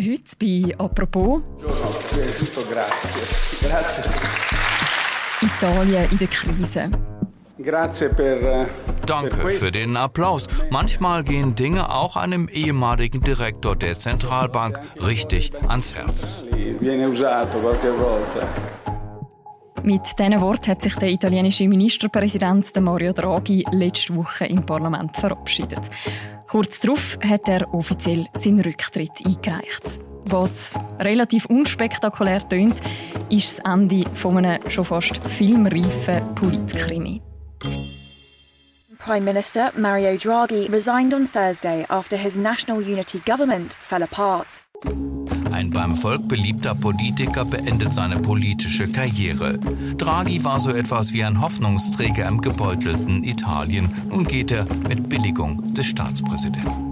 Heute bei «Apropos». Tutto grazie. Grazie. Italien in der Krise. Grazie per, Danke für den Applaus. Manchmal gehen Dinge auch einem ehemaligen Direktor der Zentralbank richtig ans Herz. Mit diesen Worten hat sich der italienische Ministerpräsident Mario Draghi letzte Woche im Parlament verabschiedet. Kurz darauf hat er offiziell seinen Rücktritt eingereicht. Was relativ unspektakulär tönt, ist das Ende von einem schon fast filmreifen Politkrimi. Prime Minister Mario Draghi resigned on Thursday after his national unity government fell apart. Ein beim Volk beliebter Politiker beendet seine politische Karriere. Draghi war so etwas wie ein Hoffnungsträger im gebeutelten Italien. Nun geht er mit Billigung des Staatspräsidenten.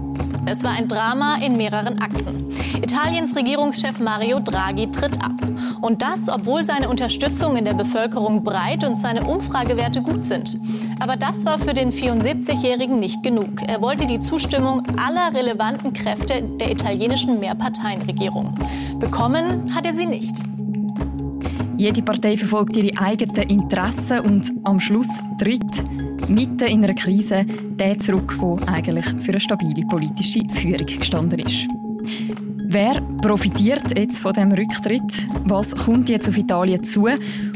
Es war ein Drama in mehreren Akten. Italiens Regierungschef Mario Draghi tritt ab. Und das, obwohl seine Unterstützung in der Bevölkerung breit und seine Umfragewerte gut sind. Aber das war für den 74-Jährigen nicht genug. Er wollte die Zustimmung aller relevanten Kräfte der italienischen Mehrparteienregierung. Bekommen hat er sie nicht. Jede Partei verfolgt ihre eigenen Interessen und am Schluss tritt mitten in einer Krise der zurück, der eigentlich für eine stabile politische Führung gestanden ist. Wer profitiert jetzt von dem Rücktritt? Was kommt jetzt auf Italien zu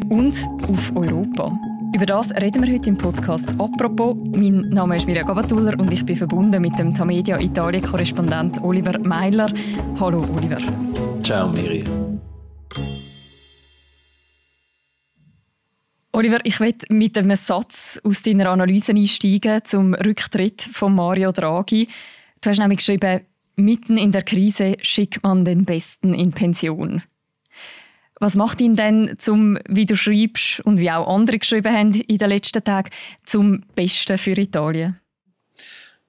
und auf Europa? Über das reden wir heute im Podcast. Apropos, mein Name ist Mirja Gabatuller und ich bin verbunden mit dem Tamedia Italien-Korrespondent Oliver Meiler. Hallo Oliver. Ciao Mirja. Oliver, ich möchte mit einem Satz aus deiner Analyse einsteigen zum Rücktritt von Mario Draghi. Du hast nämlich geschrieben, mitten in der Krise schickt man den Besten in Pension. Was macht ihn denn zum, wie du schreibst und wie auch andere geschrieben haben in den letzten Tagen, zum Besten für Italien?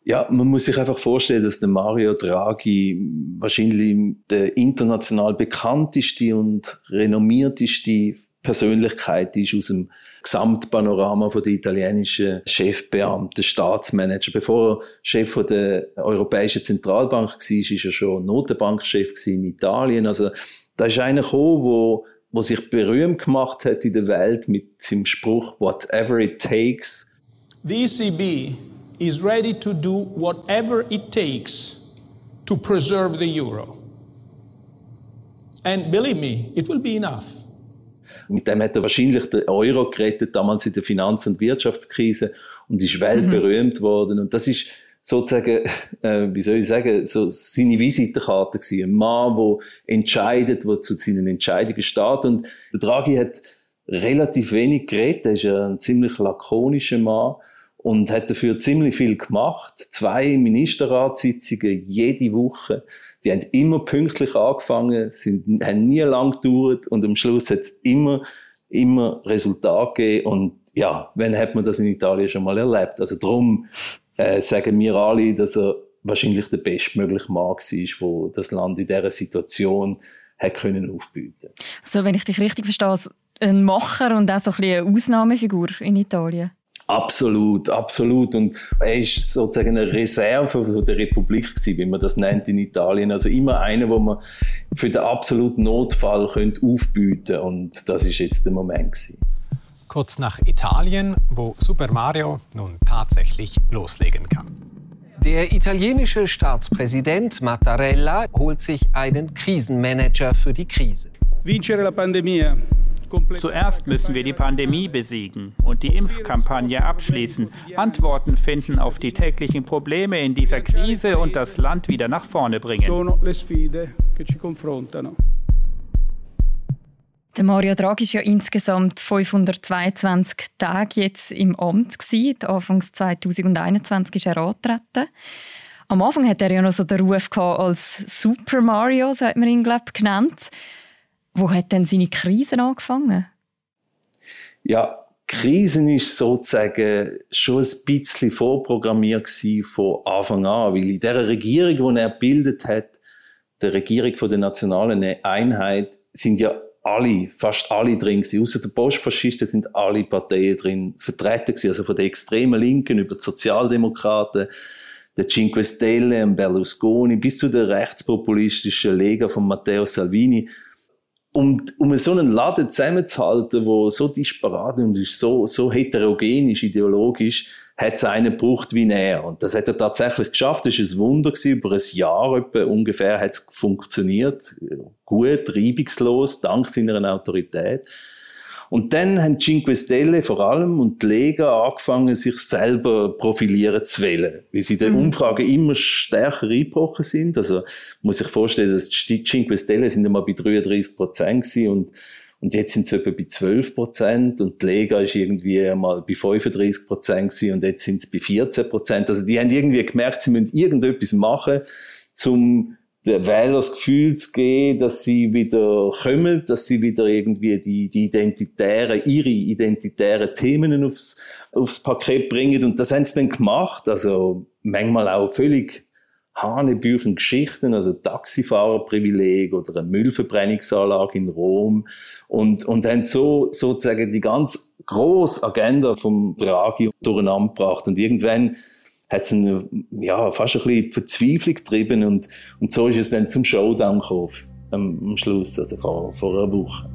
Ja, man muss sich einfach vorstellen, dass der Mario Draghi wahrscheinlich der international bekannteste und renommierteste Persönlichkeit ist aus dem Gesamtpanorama der italienischen Chefbeamten, Staatsmanager. Bevor er Chef der Europäischen Zentralbank war, ist er schon Notenbankchef in Italien. Also da ist einer gekommen, wo sich berühmt gemacht hat in der Welt mit seinem Spruch Whatever it takes. The ECB is ready to do whatever it takes to preserve the euro. And believe me, it will be enough. Mit dem hat er wahrscheinlich den Euro gerettet, damals in der Finanz- und Wirtschaftskrise und ist weltberühmt mhm. worden. Und das ist sozusagen, äh, wie soll ich sagen, so seine Visitenkarte gewesen. Ein Mann, der entscheidet, der zu seinen Entscheidungen steht. Und der Draghi hat relativ wenig geredet. Er ist ein ziemlich lakonischer Mann und hat dafür ziemlich viel gemacht. Zwei Ministerratssitzungen jede Woche. Die haben immer pünktlich angefangen, sind, haben nie lang gedauert und am Schluss hat es immer, immer Resultat gegeben. Und ja, wenn hat man das in Italien schon mal erlebt? Also darum äh, sagen wir alle, dass er wahrscheinlich der bestmögliche Mann war, der das Land in dieser Situation hat können aufbieten. Also wenn ich dich richtig verstehe, ein Macher und auch so ein eine Ausnahmefigur in Italien. Absolut, absolut. Und er ist sozusagen eine Reserve der Republik gewesen, wie man das nennt in Italien. Also immer einer, wo man für den absoluten Notfall könnte aufbieten Und das ist jetzt der Moment gewesen. Kurz nach Italien, wo Super Mario nun tatsächlich loslegen kann. Der italienische Staatspräsident Mattarella holt sich einen Krisenmanager für die Krise. Vincere la pandemia Zuerst müssen wir die Pandemie besiegen und die Impfkampagne abschließen, Antworten finden auf die täglichen Probleme in dieser Krise und das Land wieder nach vorne bringen. Der Mario Draghi war ja insgesamt 522 Tage jetzt im Amt. Anfangs 2021 ist er angetreten. Am Anfang hat er ja noch so den Ruf als Super Mario, so hat man ihn glaub, genannt. Wo hat denn seine Krise angefangen? Ja, Krisen ist sozusagen schon ein bisschen vorprogrammiert von Anfang an, weil in der Regierung, die er gebildet hat, der Regierung der nationalen Einheit, sind ja alle, fast alle drin gewesen. Außer der Postfaschisten sind alle Parteien drin vertreten gewesen. Also von der extremen Linken über die Sozialdemokraten, der Cinque Stelle, Berlusconi, bis zu der rechtspopulistischen Lega von Matteo Salvini. Um, um so einen Laden zusammenzuhalten, wo so disparat und so, so heterogen ist, ideologisch, hat es einen gebraucht wie er. Und das hat er tatsächlich geschafft. Das war ein Wunder gewesen. Über ein Jahr etwa ungefähr hat es funktioniert. Gut, reibungslos, dank seiner Autorität. Und dann haben Cinque Stelle vor allem und die Lega angefangen, sich selber profilieren zu wählen. Wie sie in den mhm. Umfragen immer stärker eingebrochen sind. Also, muss sich vorstellen, dass die Cinque Stelle sind immer bei 33 Prozent und und jetzt sind sie etwa bei 12 Prozent und die Lega ist irgendwie mal bei 35 Prozent gewesen und jetzt sind sie bei 14 Prozent. Also die haben irgendwie gemerkt, sie müssen irgendetwas machen, um Wähler das Gefühl geben, dass sie wieder kommen, dass sie wieder irgendwie die, die identitären, ihre identitären Themen aufs, aufs Paket bringen. Und das haben sie dann gemacht. Also manchmal auch völlig Hanebüchen Geschichten, also Taxifahrerprivileg oder eine Müllverbrennungsanlage in Rom und, und haben so sozusagen die ganz grosse Agenda vom Draghi durcheinander gebracht und irgendwann hat es ja, fast ein bisschen Verzweiflung getrieben und, und so ist es dann zum Showdown gekommen am, am Schluss, also vor, vor einer Woche.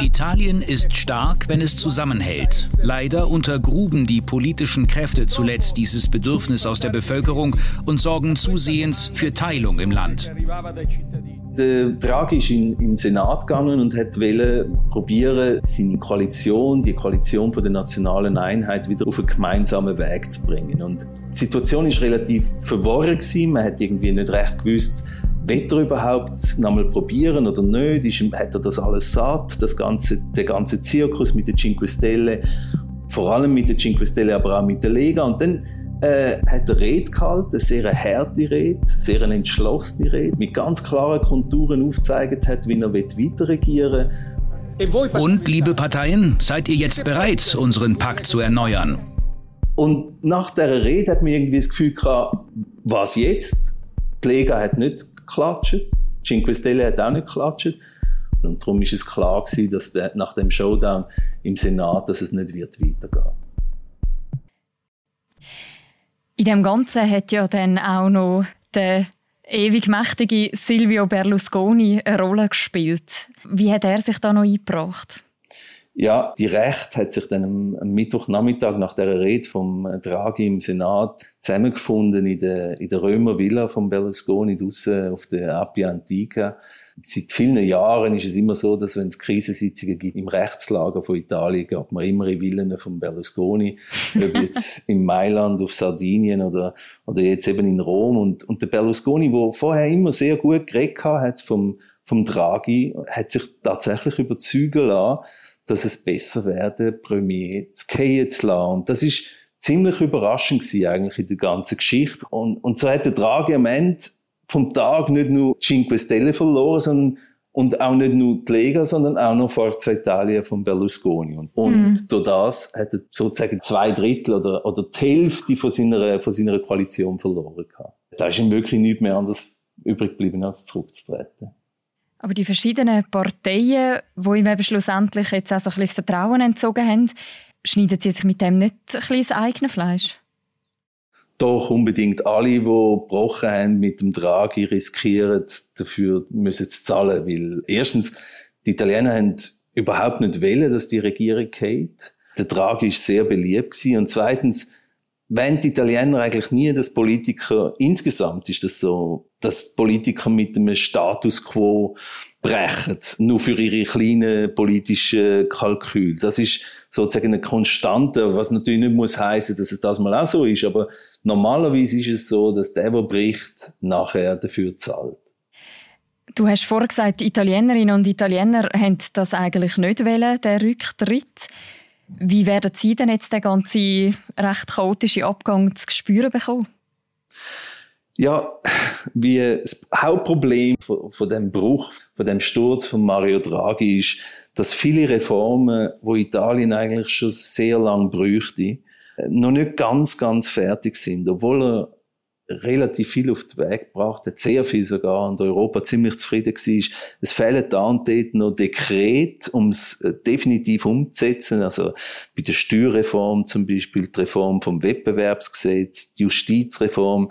Italien ist stark, wenn es zusammenhält. Leider untergruben die politischen Kräfte zuletzt dieses Bedürfnis aus der Bevölkerung und sorgen zusehends für Teilung im Land. Der ist in, in den Senat gegangen und hat probieren, seine Koalition, die Koalition von der nationalen Einheit, wieder auf einen gemeinsamen Weg zu bringen. Und die Situation ist relativ verworren gewesen. Man hat irgendwie nicht recht gewusst, wird er überhaupt nochmal probieren oder nicht? Ist, hat er das alles satt? Das ganze, der ganze Zirkus mit der Cinque Stelle, vor allem mit der Cinque Stelle, aber auch mit der Lega. Und dann äh, hat er Rede gehalten, eine sehr harte Rede, sehr eine entschlossene Rede, mit ganz klaren Konturen aufgezeigt hat, wie er weiter regieren will. Und, liebe Parteien, seid ihr jetzt bereit, unseren Pakt zu erneuern? Und nach der Rede hat man irgendwie das Gefühl gehabt, was jetzt? Die Lega hat nicht geklatscht. Cinque Stelle hat auch nicht geklatscht. Und darum ist es klar gewesen, dass nach dem Showdown im Senat, dass es nicht wird weitergehen. In dem Ganzen hat ja dann auch noch der ewig mächtige Silvio Berlusconi eine Rolle gespielt. Wie hat er sich da noch eingebracht? Ja, die Recht hat sich dann am, am Mittwochnachmittag nach der Rede vom Draghi im Senat zusammengefunden in der, in der Römer Villa von Berlusconi draussen auf der Appia Antica. Seit vielen Jahren ist es immer so, dass wenn es Krisensitzungen gibt im Rechtslager von Italien, gab man immer in Villen von Berlusconi, ob jetzt in Mailand, auf Sardinien oder, oder jetzt eben in Rom. Und, und der Berlusconi, der vorher immer sehr gut geredet hat vom, vom Draghi, hat sich tatsächlich überzeugen lassen, dass es besser werde, Premier zu gehen zu lassen. Und das ist ziemlich überraschend gewesen, eigentlich in der ganzen Geschichte. Und, und so hat der Draghi am Ende vom Tag nicht nur Cinque Stelle verloren, sondern und auch nicht nur die Lega, sondern auch noch Forza Italia von Berlusconi. Und, und mhm. durch das hat er sozusagen zwei Drittel oder, oder die Hälfte von seiner, von seiner Koalition verloren gehabt. Da ist ihm wirklich nichts mehr anderes übrig geblieben, als zurückzutreten. Aber die verschiedenen Parteien, die ihm eben schlussendlich jetzt auch so ein bisschen Vertrauen entzogen haben, schneiden sie sich mit dem nicht ein bisschen das eigene Fleisch? Doch unbedingt alle, die gebrochen haben mit dem Draghi, riskieren dafür müssen zu zahlen, weil erstens die Italiener haben überhaupt nicht wählen, dass die Regierung geht. Der Draghi ist sehr beliebt gewesen. und zweitens wenn die Italiener eigentlich nie, dass Politiker, insgesamt ist das so, dass Politiker mit einem Status quo brechen, nur für ihre kleinen politischen Kalkül. Das ist sozusagen eine Konstante, was natürlich nicht muss heißen, dass es das mal auch so ist, aber normalerweise ist es so, dass der, der bricht, nachher dafür zahlt. Du hast vorhin gesagt, Italienerinnen und Italiener haben das eigentlich nicht wollen, der Rücktritt. Wie werden Sie denn jetzt den ganzen recht chaotischen Abgang zu spüren bekommen? Ja, wie das Hauptproblem von, von dem Bruch, von dem Sturz von Mario Draghi ist, dass viele Reformen, wo Italien eigentlich schon sehr lange bräuchte, noch nicht ganz, ganz fertig sind, obwohl er relativ viel auf den Weg gebracht hat, sehr viel sogar, und Europa ziemlich zufrieden war. Es fehlen da und dort noch Dekret, um es äh, definitiv umzusetzen. Also bei der Steuerreform zum Beispiel, die Reform vom Wettbewerbsgesetz, die Justizreform.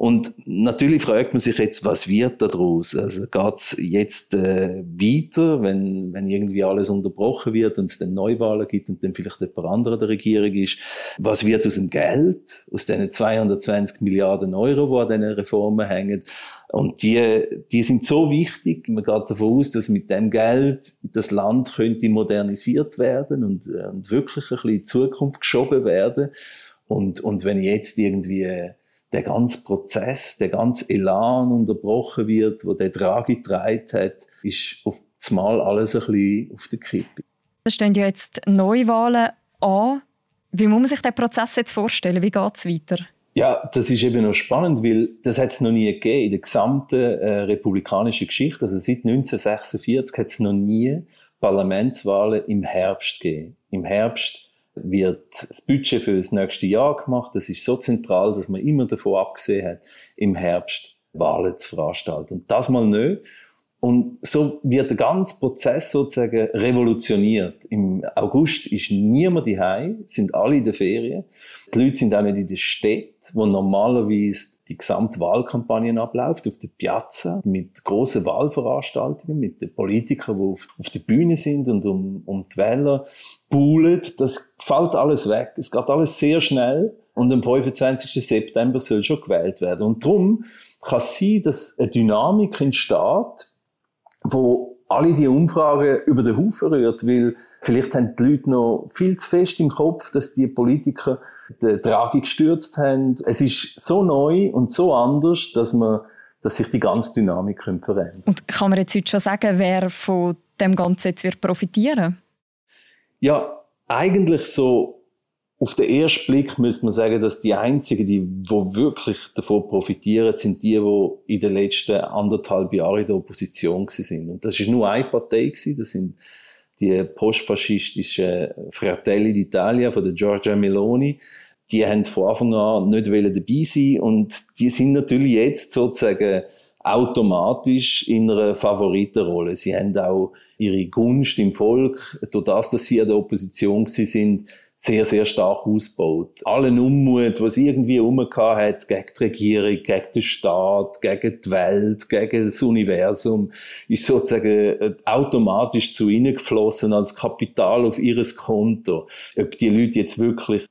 Und natürlich fragt man sich jetzt, was wird daraus? Also geht's jetzt äh, weiter, wenn, wenn irgendwie alles unterbrochen wird und es dann Neuwahlen gibt und dann vielleicht jemand anderer der Regierung ist? Was wird aus dem Geld, aus diesen 220 Milliarden Euro, die an diesen Reformen hängen? Und die, die sind so wichtig. Man geht davon aus, dass mit dem Geld das Land könnte modernisiert werden und, äh, und wirklich ein bisschen in die Zukunft geschoben werden. Und, und wenn jetzt irgendwie der ganze Prozess, der ganze Elan unterbrochen wird, wo der Draghi getragen hat, ist auf Mal alles ein bisschen auf der Kippe. Es stehen ja jetzt Neuwahlen an. Wie muss man sich den Prozess jetzt vorstellen? Wie geht es weiter? Ja, das ist eben noch spannend, weil das hat es noch nie gegeben in der gesamten äh, republikanischen Geschichte. Also seit 1946 hat es noch nie Parlamentswahlen im Herbst gegeben. Im Herbst wird das Budget für das nächste Jahr gemacht. Das ist so zentral, dass man immer davon abgesehen hat, im Herbst Wahlen zu veranstalten. Und das mal nicht. Und so wird der ganze Prozess sozusagen revolutioniert. Im August ist niemand daheim, sind alle in der Ferien. Die Leute sind auch nicht in der Stadt, wo normalerweise die gesamte Wahlkampagne abläuft, auf der Piazza, mit großen Wahlveranstaltungen, mit den Politikern, die auf, auf der Bühne sind und um, um die Wähler buhlen. Das fällt alles weg. Es geht alles sehr schnell. Und am 25. September soll schon gewählt werden. Und darum kann es sein, dass eine Dynamik entsteht, wo alle die Umfragen über den Haufen rührt, weil vielleicht haben die Leute noch viel zu fest im Kopf, dass die Politiker die Tragik gestürzt haben. Es ist so neu und so anders, dass man dass sich die ganze Dynamik verändern Und kann man jetzt heute schon sagen, wer von dem Ganzen jetzt wird profitieren? Ja, eigentlich so auf den ersten Blick müsste man sagen, dass die einzigen, die, wo wirklich davon profitieren, sind die, die in den letzten anderthalb Jahren in der Opposition sind. Und das ist nur eine Partei das sind die postfaschistischen Fratelli d'Italia von der Giorgia Meloni. Die haben von Anfang an nicht dabei sein und die sind natürlich jetzt sozusagen automatisch in einer Favoritenrolle. Sie haben auch ihre Gunst im Volk, durch das, dass sie an der Opposition sind, sehr, sehr stark ausgebaut. Allen Unmut, was irgendwie umgehauen hat, gegen die Regierung, gegen den Staat, gegen die Welt, gegen das Universum, ist sozusagen äh, automatisch zu ihnen geflossen als Kapital auf ihres Konto. Ob die Leute jetzt wirklich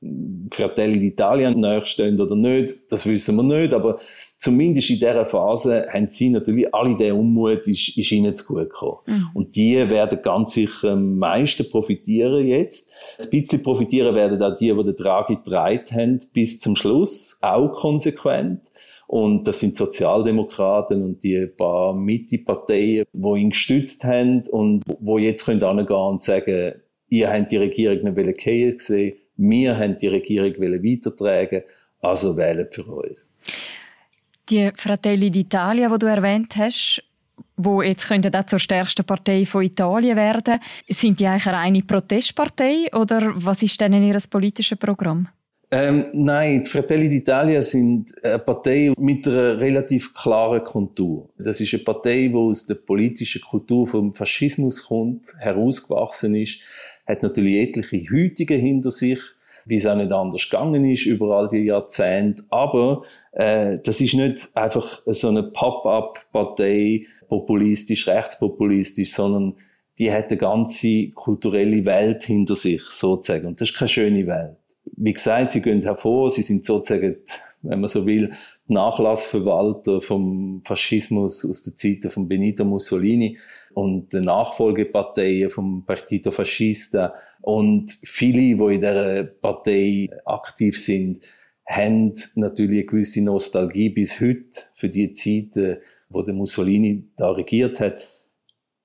Fratelli d'Italia nachstehen oder nicht, das wissen wir nicht, aber zumindest in dieser Phase haben sie natürlich alle der Unmut ist, ist ihnen zu gut gekommen. Mhm. Und die werden ganz sicher am meisten profitieren jetzt. Ein bisschen profitieren werden auch die, die den Draghi getragen haben, bis zum Schluss, auch konsequent. Und das sind Sozialdemokraten und die paar Mitte-Parteien, die ihn gestützt haben und wo jetzt können angehen und sagen, ihr habt die Regierung nicht gesehen, wir haben die Regierung weitertragen, also wählt für uns. Die Fratelli d'Italia, die du erwähnt hast, wo jetzt könnte auch zur stärksten Partei von Italien werden, sind die eigentlich eine reine Protestpartei oder was ist denn ihr politisches Programm? Ähm, nein, die Fratelli d'Italia sind eine Partei mit einer relativ klaren Kontur. Das ist eine Partei, die aus der politischen Kultur vom Faschismus kommt, herausgewachsen ist, hat natürlich etliche Hütige hinter sich, wie es auch nicht anders gegangen ist über all die Jahrzehnte. Aber äh, das ist nicht einfach so eine Pop-up-Partei, populistisch, rechtspopulistisch, sondern die hat eine ganze kulturelle Welt hinter sich, sozusagen. Und das ist keine schöne Welt. Wie gesagt, sie gehen hervor, sie sind sozusagen, wenn man so will, Nachlassverwalter vom Faschismus aus der Zeit von Benito Mussolini und der Nachfolgeparteien vom Partito Fascista. Und viele, die in dieser Partei aktiv sind, haben natürlich eine gewisse Nostalgie bis heute für die Zeiten, wo der Mussolini da regiert hat.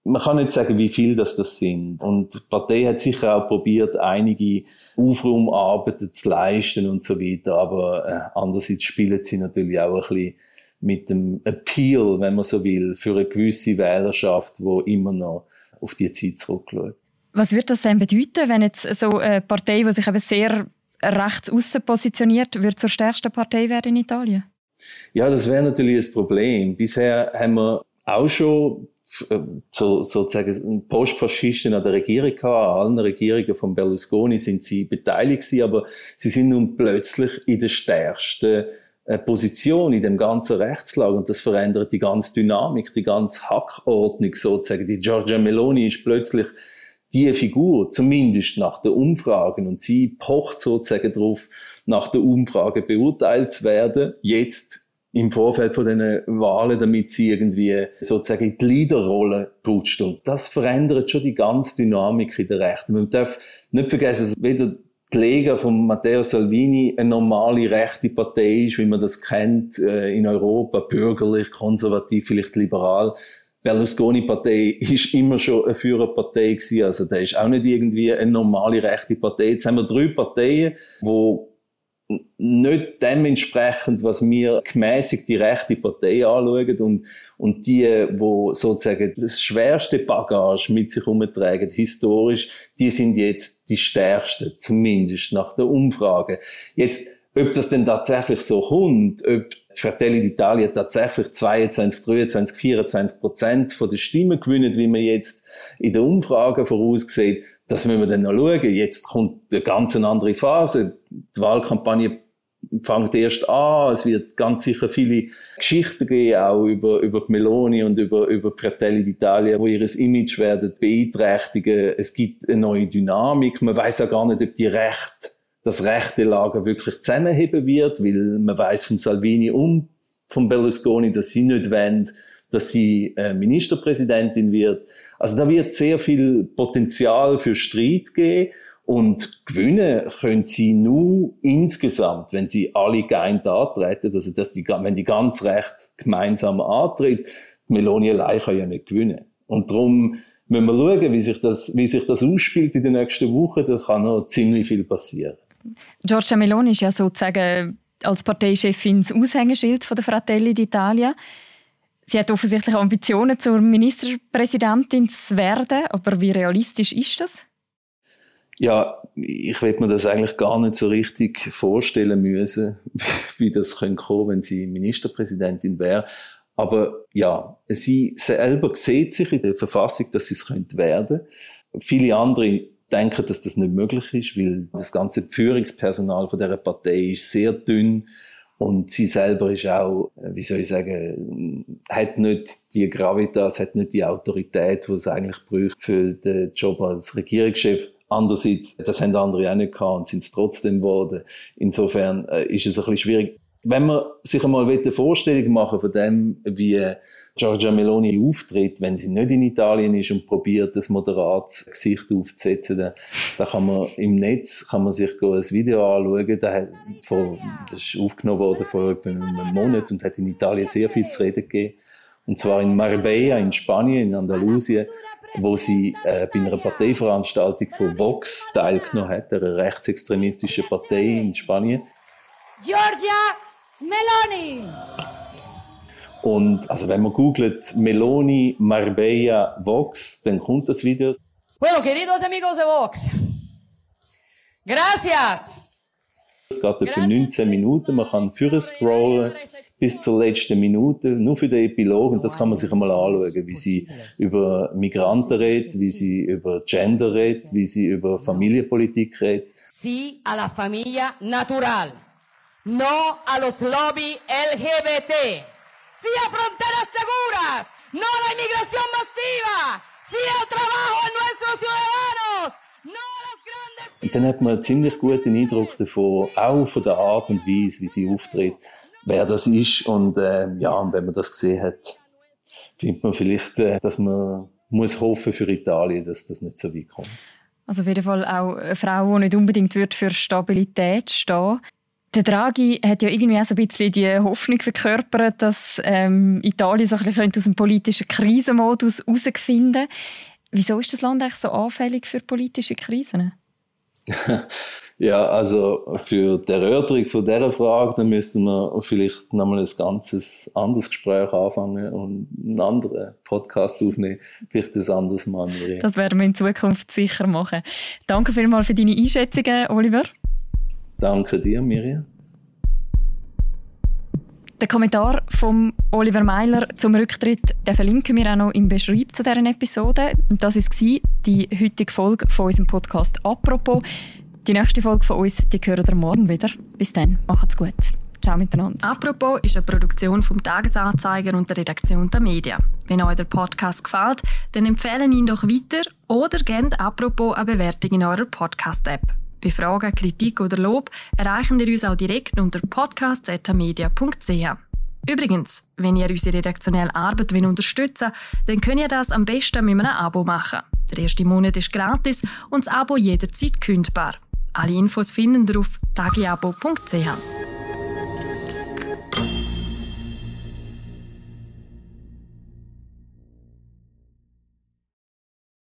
Man kann nicht sagen, wie viel das, das sind. Und die Partei hat sicher auch probiert, einige Aufraumarbeiten zu leisten und so weiter. Aber äh, andererseits spielen sie natürlich auch ein bisschen mit dem Appeal, wenn man so will, für eine gewisse Wählerschaft, wo immer noch auf die Zeit zurückschaut. Was wird das denn bedeuten, wenn jetzt so eine Partei, die sich eben sehr rechts außen positioniert, wird zur stärksten Partei werden in Italien? Ja, das wäre natürlich ein Problem. Bisher haben wir auch schon so, sozusagen Postfaschisten an der Regierung gehabt. An allen Regierungen von Berlusconi sind sie beteiligt gewesen, aber sie sind nun plötzlich in der stärksten äh, Position in dem ganzen Rechtslage und das verändert die ganze Dynamik, die ganze Hackordnung sozusagen. Die Giorgia Meloni ist plötzlich die Figur, zumindest nach den Umfragen, und sie pocht sozusagen darauf, nach der Umfrage beurteilt zu werden, jetzt im Vorfeld von den Wahlen, damit sie irgendwie sozusagen in die Leaderrolle rutscht. Und das verändert schon die ganze Dynamik in der Rechten. Man darf nicht vergessen, dass weder die Lega von Matteo Salvini eine normale rechte Partei ist, wie man das kennt äh, in Europa, bürgerlich, konservativ, vielleicht liberal. Berlusconi-Partei ist immer schon eine Führerpartei gewesen, also da ist auch nicht irgendwie eine normale rechte Partei. Jetzt haben wir drei Parteien, wo nicht dementsprechend, was wir gemäßigt die rechte Partei anschauen und, und die, wo sozusagen das schwerste Bagage mit sich umtragen, historisch, die sind jetzt die stärksten, zumindest nach der Umfrage. Jetzt, ob das denn tatsächlich so kommt, ob Fratelli d'Italia tatsächlich 22, 23, 24 Prozent von der Stimmen gewinnen, wie man jetzt in der Umfrage voraussieht, das müssen wir dann noch schauen. Jetzt kommt eine ganz andere Phase. Die Wahlkampagne fängt erst an. Es wird ganz sicher viele Geschichten geben, auch über, über die Meloni und über, über die Fratelli d'Italia, wo ihres Image werden beeinträchtigen. Es gibt eine neue Dynamik. Man weiß ja gar nicht, ob die Recht, das rechte Lager wirklich zusammenheben wird, weil man weiß vom Salvini und vom Berlusconi, dass sie nicht wollen, dass sie äh, Ministerpräsidentin wird. Also da wird sehr viel Potenzial für Streit geben und gewinnen können sie nur insgesamt, wenn sie alle geeint antreten, also dass die, wenn die ganz recht gemeinsam antritt, Meloni allein kann ja nicht gewinnen. Und darum müssen wir schauen, wie sich das, wie sich das ausspielt in den nächsten Wochen, da kann noch ziemlich viel passieren. Giorgia Meloni ist ja sozusagen als Parteichefin das Aushängeschild von der Fratelli d'Italia. Sie hat offensichtlich Ambitionen, zur Ministerpräsidentin zu werden, aber wie realistisch ist das? Ja, ich will mir das eigentlich gar nicht so richtig vorstellen müssen, wie das könnte kommen, wenn sie Ministerpräsidentin wäre. Aber ja, sie selber sieht sich in der Verfassung, dass sie es könnte werden. Viele andere denken, dass das nicht möglich ist, weil das ganze Führungspersonal von der Partei ist sehr dünn und sie selber ist auch, äh, wie soll ich sagen, hat nicht die Gravitas, hat nicht die Autorität, die es eigentlich braucht für den Job als Regierungschef. Andererseits, das haben andere auch nicht gehabt und sind es trotzdem geworden. Insofern äh, ist es ein bisschen schwierig. Wenn man sich einmal eine Vorstellung machen von dem, wie Giorgia Meloni auftritt, wenn sie nicht in Italien ist und probiert, das moderates Gesicht aufzusetzen, dann, dann kann man im Netz kann man sich ein Video anschauen. Das, ist aufgenommen worden vor etwa einem Monat und hat in Italien sehr viel zu reden gegeben. Und zwar in Marbella, in Spanien, in Andalusien, wo sie äh, bei einer Parteiveranstaltung von Vox teilgenommen hat, einer rechtsextremistischen Partei in Spanien. Giorgia Meloni! Und also wenn man googelt Meloni Marbella Vox, dann kommt das Video. Bueno, queridos amigos de Vox. Gracias. Es geht etwa 19 Minuten. Man kann führen scrollen bis zur letzten Minute, nur für den Epilog. Und das kann man sich einmal anschauen, wie sie über Migranten redet, wie sie über Gender redet, wie sie über Familienpolitik redet. Sí a la familia natural. No a los lobby LGBT. Sí a fronteras seguras, no a la inmigración masiva, sí al trabajo de nuestros ciudadanos, no a las grandes... Und dann hat man einen ziemlich guten Eindruck davon, auch von der Art und Weise, wie sie auftritt, wer das ist. Und äh, ja, und wenn man das gesehen hat, findet man vielleicht, äh, dass man muss hoffen für Italien, dass das nicht so weit kommt. Also auf jeden Fall auch eine Frau, die nicht unbedingt für Stabilität stehen der Draghi hat ja irgendwie auch so ein bisschen die Hoffnung verkörpert, dass ähm, Italien so ein bisschen aus dem politischen Krisenmodus herausfinden Wieso ist das Land eigentlich so anfällig für politische Krisen? ja, also für die Erörterung von dieser Frage, dann müssten wir vielleicht nochmal ein ganzes anderes Gespräch anfangen und einen anderen Podcast aufnehmen. Vielleicht ein anderes Mal. Das werden wir in Zukunft sicher machen. Danke vielmals für deine Einschätzungen, Oliver. Danke dir, Miriam. Den Kommentar von Oliver Meiler zum Rücktritt den verlinken wir auch noch im Beschreib zu deren Episode. Und das ist die heutige Folge von unserem Podcast «Apropos». Die nächste Folge von uns, die hören ihr morgen wieder. Bis dann, macht's gut. Ciao miteinander. «Apropos» ist eine Produktion vom Tagesanzeiger und der Redaktion der Medien. Wenn euch der Podcast gefällt, dann empfehlen ihn doch weiter oder gebt «Apropos» eine Bewertung in eurer Podcast-App. Bei Fragen, Kritik oder Lob erreichen ihr uns auch direkt unter podcast.media.ch. Übrigens, wenn ihr unsere redaktionelle Arbeit unterstützen wollt, dann könnt ihr das am besten mit einem Abo machen. Der erste Monat ist gratis und das Abo jederzeit kündbar. Alle Infos finden ihr auf tagiabo.ch.